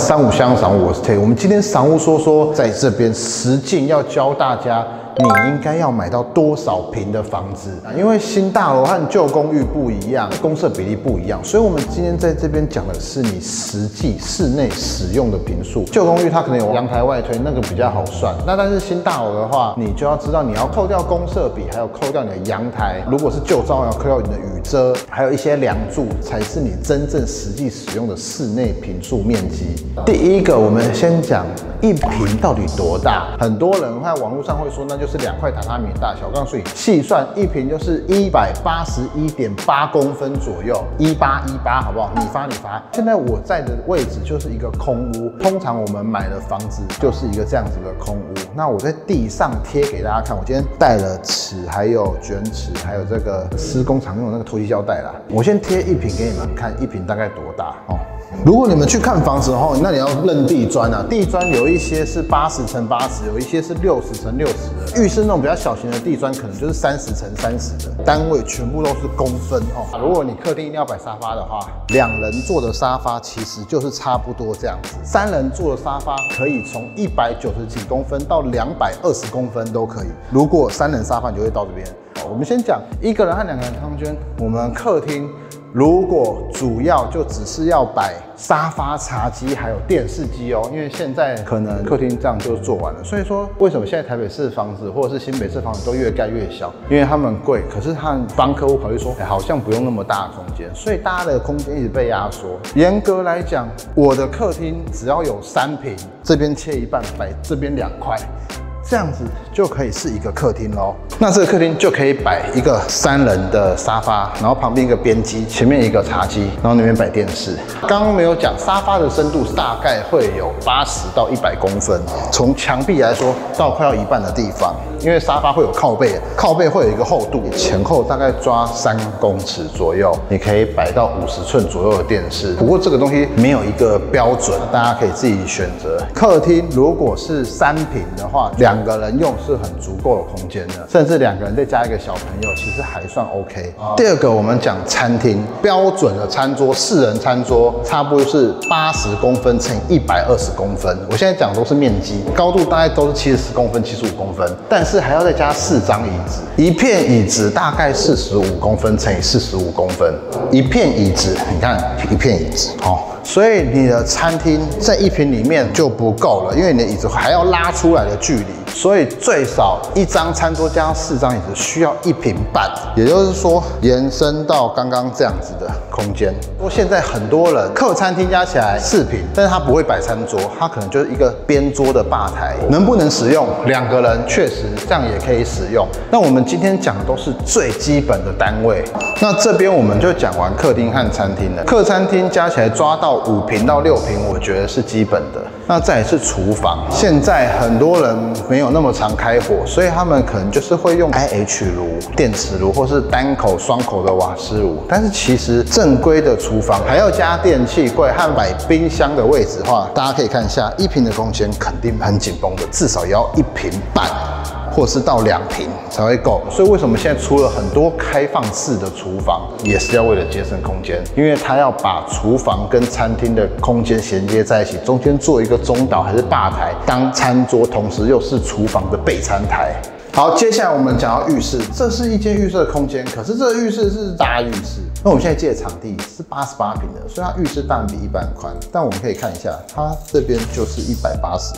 三五香赏，我是 T。我们今天赏屋说说，在这边实践要教大家。你应该要买到多少平的房子？因为新大楼和旧公寓不一样，公设比例不一样，所以我们今天在这边讲的是你实际室内使用的平数。旧公寓它可能有阳台外推，那个比较好算。那但是新大楼的话，你就要知道你要扣掉公设比，还有扣掉你的阳台。如果是旧招，要扣掉你的雨遮，还有一些梁柱，才是你真正实际使用的室内平数面积。第一个，我们先讲一平到底多大？很多人在网络上会说，那就是两块榻榻米大小。我告诉你，细算一平就是一百八十一点八公分左右，一八一八，好不好？你发你发。现在我在的位置就是一个空屋，通常我们买的房子就是一个这样子的空屋。那我在地上贴给大家看，我今天带了尺，还有卷尺，还有这个施工常用的那个透气胶带啦。我先贴一平给你们看，一平大概多大哦？如果你们去看房子的话，那你要认地砖啊。地砖有一些是八十乘八十，有一些是六十乘六十的。浴室那种比较小型的地砖，可能就是三十乘三十的。单位全部都是公分哦。如果你客厅一定要摆沙发的话，两人坐的沙发其实就是差不多这样子。三人坐的沙发可以从一百九十几公分到两百二十公分都可以。如果三人沙发，你就会到这边。我们先讲一个人和两个人空间。我们客厅。如果主要就只是要摆沙发、茶几，还有电视机哦，因为现在可能客厅这样就做完了。所以说，为什么现在台北市房子或者是新北市房子都越盖越小？因为他们贵，可是他们帮客户考虑说，好像不用那么大的空间，所以大家的空间一直被压缩。严格来讲，我的客厅只要有三平，这边切一半，摆这边两块。这样子就可以是一个客厅喽。那这个客厅就可以摆一个三人的沙发，然后旁边一个边机，前面一个茶几，然后那边摆电视。刚刚没有讲沙发的深度大概会有八十到一百公分，从墙壁来说到快要一半的地方。因为沙发会有靠背，靠背会有一个厚度，前后大概抓三公尺左右，你可以摆到五十寸左右的电视。不过这个东西没有一个标准，大家可以自己选择。客厅如果是三平的话，两个人用是很足够的空间的，甚至两个人再加一个小朋友，其实还算 OK。第二个，我们讲餐厅标准的餐桌，四人餐桌差不多是八十公分乘一百二十公分。我现在讲都是面积，高度大概都是七十公分、七十五公分，但是。是还要再加四张椅子，一片椅子大概四十五公分乘以四十五公分，一片椅子，你看一片椅子，好。所以你的餐厅在一平里面就不够了，因为你的椅子还要拉出来的距离，所以最少一张餐桌加四张椅子需要一平半，也就是说延伸到刚刚这样子的空间。不过现在很多人客餐厅加起来四平，但是他不会摆餐桌，他可能就是一个边桌的吧台，能不能使用？两个人确实这样也可以使用。那我们今天讲的都是最基本的单位，那这边我们就讲完客厅和餐厅了。客餐厅加起来抓到。到五平到六平，我觉得是基本的。那再是厨房，现在很多人没有那么常开火，所以他们可能就是会用 IH 炉、电磁炉，或是单口、双口的瓦斯炉。但是其实正规的厨房还要加电器柜和摆冰箱的位置的话，大家可以看一下，一平的空间肯定很紧绷的，至少要一平半。或是到两平才会够，所以为什么现在出了很多开放式的厨房，也是要为了节省空间，因为它要把厨房跟餐厅的空间衔接在一起，中间做一个中岛还是吧台当餐桌，同时又是厨房的备餐台。好，接下来我们讲到浴室，这是一间浴室的空间，可是这个浴室是大浴室，那我们现在借的场地是八十八平的，所以它浴室当然比一般宽，但我们可以看一下，它这边就是一百八十。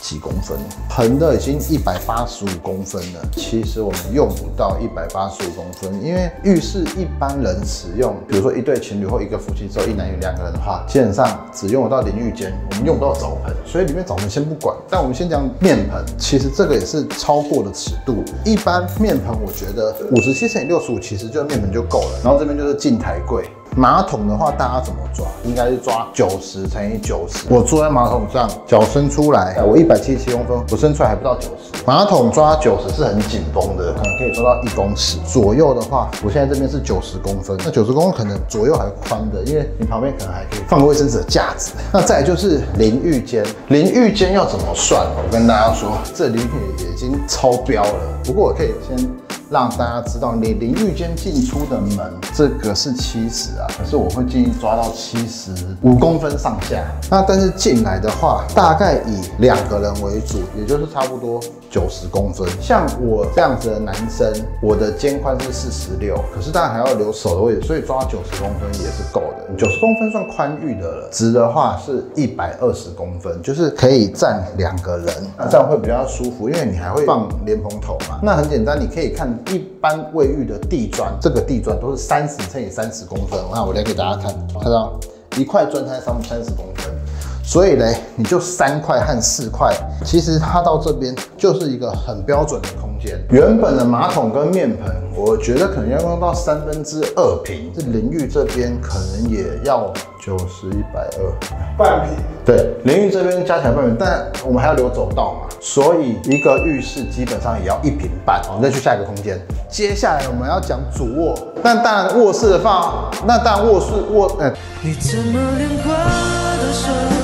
几公分，横的已经一百八十五公分了。其实我们用不到一百八十五公分，因为浴室一般人使用，比如说一对情侣或一个夫妻只有一男一女两个人的话，基本上只用得到淋浴间，我们用不到澡盆，所以里面澡盆先不管。但我们先讲面盆，其实这个也是超过了尺度。一般面盆我觉得五十七乘以六十五，其实就面盆就够了。然后这边就是镜台柜。马桶的话，大家怎么抓？应该是抓九十乘以九十。我坐在马桶上，脚伸出来，我一百七十七公分，我伸出来还不到九十。马桶抓九十是很紧绷的，可能可以抓到一公尺左右的话，我现在这边是九十公分，那九十公分可能左右还宽的，因为你旁边可能还可以放个卫生纸的架子。那再就是淋浴间，淋浴间要怎么算？我跟大家说，这淋浴已经超标了。不过我可以先。让大家知道你淋浴间进出的门，这个是七十啊，可是我会建议抓到七十五公分上下。那但是进来的话，大概以两个人为主，也就是差不多九十公分。像我这样子的男生，我的肩宽是四十六，可是当然还要留手的位置，所以抓九十公分也是够的。九十公分算宽裕的了，直的话是一百二十公分，就是可以站两个人，那这样会比较舒服，因为你还会放莲蓬头嘛。那很简单，你可以看一般卫浴的地砖，这个地砖都是三十乘以三十公分。那我来给大家看，看到一块砖它上面三十公分。所以嘞，你就三块和四块，其实它到这边就是一个很标准的空间。原本的马桶跟面盆，我觉得可能要用到三分之二平。这淋浴这边可能也要九十一百二，半平。对，淋浴这边加起来半平，但我们还要留走道嘛，所以一个浴室基本上也要一平半。我们再去下一个空间。接下来我们要讲主卧，那当然卧室的话，那当然卧室卧，呃，你怎么连话都说？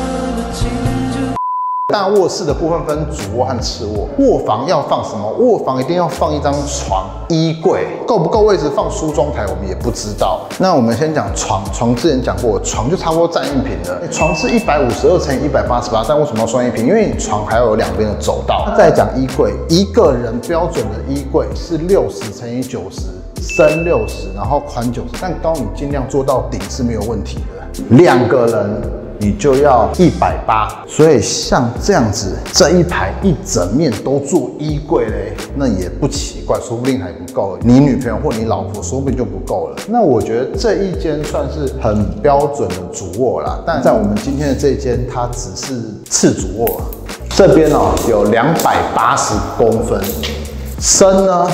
大卧室的部分分主卧和次卧，卧房要放什么？卧房一定要放一张床、衣柜，够不够位置放梳妆台？我们也不知道。那我们先讲床，床之前讲过，床就差不多占一平了。床是一百五十二乘以一百八十八，但为什么要算一平？因为你床还要有两边的走道。再讲衣柜，一个人标准的衣柜是六十乘以九十，深六十，然后宽九十，但高你尽量做到顶是没有问题的。两个人。你就要一百八，所以像这样子，这一排一整面都做衣柜嘞，那也不奇怪，说不定还不够。你女朋友或你老婆说不定就不够了。那我觉得这一间算是很标准的主卧啦，但在我们今天的这间，它只是次主卧。这边哦有两百八十公分，深呢？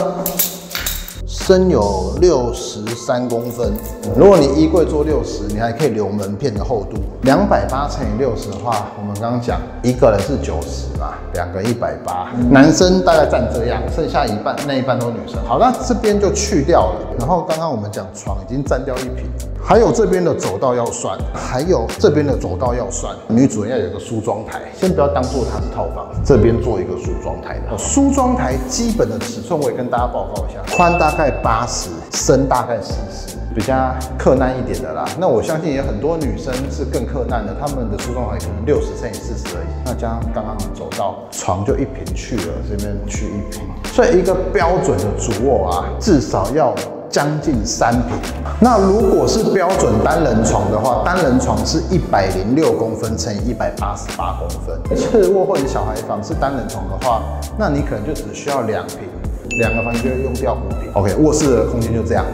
深有六十三公分，如果你衣柜做六十，你还可以留门片的厚度。两百八乘以六十的话，我们刚刚讲一个人是九十嘛，两个一百八，男生大概占这样，剩下一半那一半都是女生。好，那这边就去掉了。然后刚刚我们讲床已经占掉一平。还有这边的走道要算，还有这边的走道要算。女主人要有个梳妆台，先不要当做它是套房，这边做一个梳妆台的。梳妆台基本的尺寸我也跟大家报告一下，宽大概八十，深大概四十，比较克难一点的啦。那我相信也很多女生是更克难的，她们的梳妆台可能六十乘以四十而已。那加上刚刚走到，床就一平去了，这边去一平，所以一个标准的主卧啊，至少要。将近三平。那如果是标准单人床的话，单人床是一百零六公分乘以一百八十八公分。次卧或者小孩房是单人床的话，那你可能就只需要两平，两个房间用掉五平。OK，卧室的空间就这样。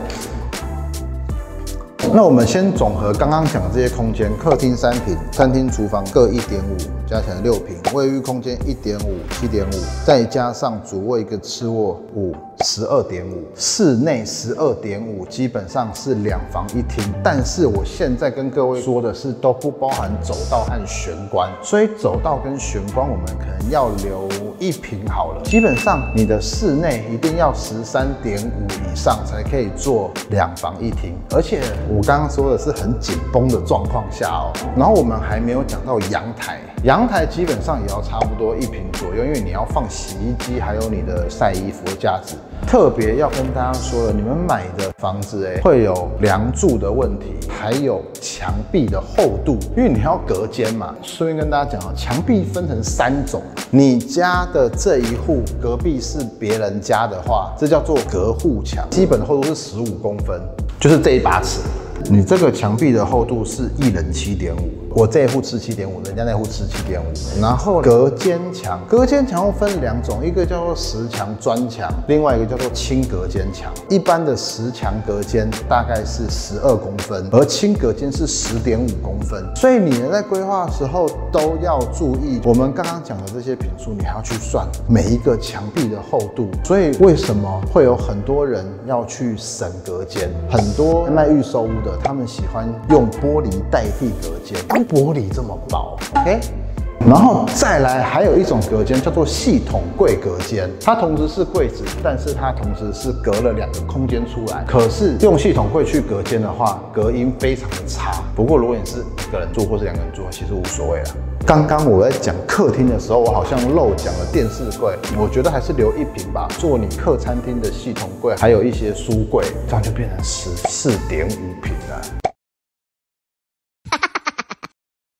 那我们先总和刚刚讲的这些空间：客厅三平，餐厅、厨房各一点五，加起来六平；卫浴空间一点五，七点五，再加上主卧一个次卧五。十二点五，室内十二点五，基本上是两房一厅。但是我现在跟各位说的是，都不包含走道和玄关，所以走道跟玄关我们可能要留一平好了。基本上你的室内一定要十三点五以上才可以做两房一厅，而且我刚刚说的是很紧绷的状况下哦。然后我们还没有讲到阳台。阳台基本上也要差不多一平左右，因为你要放洗衣机，还有你的晒衣服的架子。特别要跟大家说了，你们买的房子哎，会有梁柱的问题，还有墙壁的厚度，因为你要隔间嘛。顺便跟大家讲啊，墙壁分成三种，你家的这一户隔壁是别人家的话，这叫做隔户墙，基本厚度是十五公分，就是这一把尺。你这个墙壁的厚度是一人七点五，我这一户吃七点五，人家那户吃七点五。然后隔间墙，隔间墙又分两种，一个叫做石墙砖墙，另外一个叫做轻隔间墙。一般的石墙隔间大概是十二公分，而轻隔间是十点五公分。所以你在规划的时候都要注意，我们刚刚讲的这些品数，你还要去算每一个墙壁的厚度。所以为什么会有很多人要去省隔间？很多卖预售屋的。他们喜欢用玻璃代替隔间，玻璃这么薄，OK。然后再来，还有一种隔间叫做系统柜隔间，它同时是柜子，但是它同时是隔了两个空间出来。可是用系统柜去隔间的话，隔音非常的差。不过如果你是一个人住或是两个人住，其实无所谓了。刚刚我在讲客厅的时候，我好像漏讲了电视柜，我觉得还是留一瓶吧，做你客餐厅的系统柜，还有一些书柜，这样就变成十四点五平了。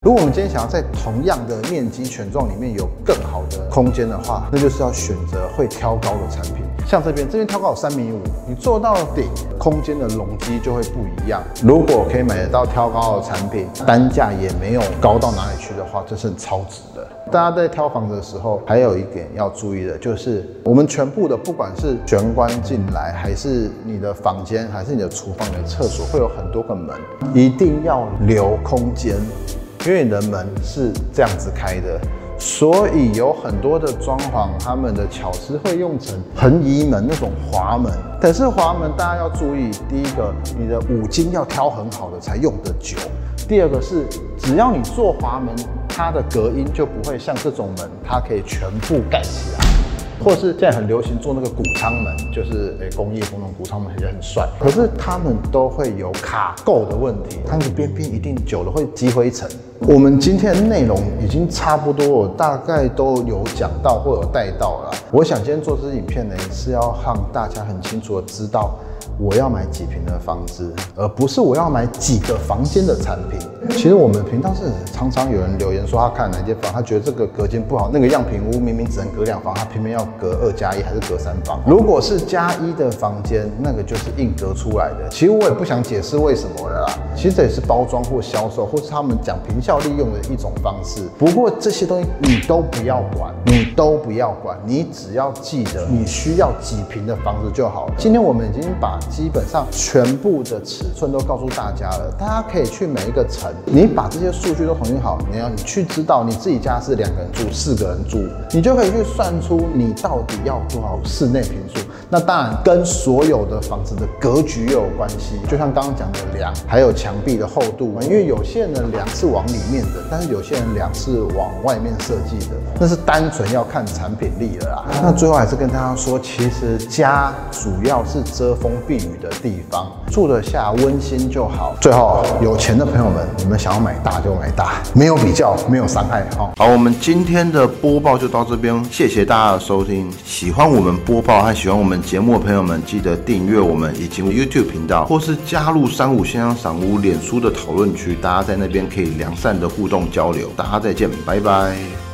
如果我们今天想要在同样的面积权重里面有更好的空间的话，那就是要选择会挑高的产品。像这边，这边挑高有三米五，你做到顶，空间的容积就会不一样。如果可以买得到挑高的产品，单价也没有高到哪里去的话，这是超值的。大家在挑房子的时候，还有一点要注意的，就是我们全部的，不管是玄关进来，还是你的房间，还是你的厨房、你的厕所，会有很多个门，一定要留空间。因为你的门是这样子开的，所以有很多的装潢，他们的巧思会用成横移门那种滑门。但是滑门大家要注意，第一个，你的五金要挑很好的才用得久；第二个是，只要你做滑门，它的隔音就不会像这种门，它可以全部盖起来。或是现在很流行做那个谷仓门，就是诶工业风那种谷仓门也很帅，可是他们都会有卡垢的问题，它的边边一定久了会积灰尘。我们今天的内容已经差不多，我大概都有讲到或有带到了。我想今天做这支影片呢，是要让大家很清楚的知道。我要买几平的房子，而不是我要买几个房间的产品。其实我们频道是常常有人留言说，他看哪间房，他觉得这个隔间不好，那个样品屋明明只能隔两房，他偏偏要隔二加一还是隔三房。如果是加一的房间，那个就是硬隔出来的。其实我也不想解释为什么了啦。其实这也是包装或销售，或是他们讲平效利用的一种方式。不过这些东西你都不要管，你都不要管，你只要记得你需要几平的房子就好。今天我们已经把基本上全部的尺寸都告诉大家了，大家可以去每一个层，你把这些数据都统计好，你要你去知道你自己家是两个人住、四个人住，你就可以去算出你到底要多少室内平数。那当然跟所有的房子的格局又有关系，就像刚刚讲的梁，还有墙壁的厚度，因为有些人的梁是往里面的，但是有些人梁是往外面设计的，那是单纯要看产品力了啦。那最后还是跟大家说，其实家主要是遮风避雨的地方，住得下温馨就好。最后，有钱的朋友们，你们想要买大就买大，没有比较，没有伤害。哈，好，我们今天的播报就到这边，谢谢大家的收听。喜欢我们播报和喜欢我们。节目的朋友们，记得订阅我们以及 YouTube 频道，或是加入三五先生赏屋脸书的讨论区，大家在那边可以良善的互动交流。大家再见，拜拜。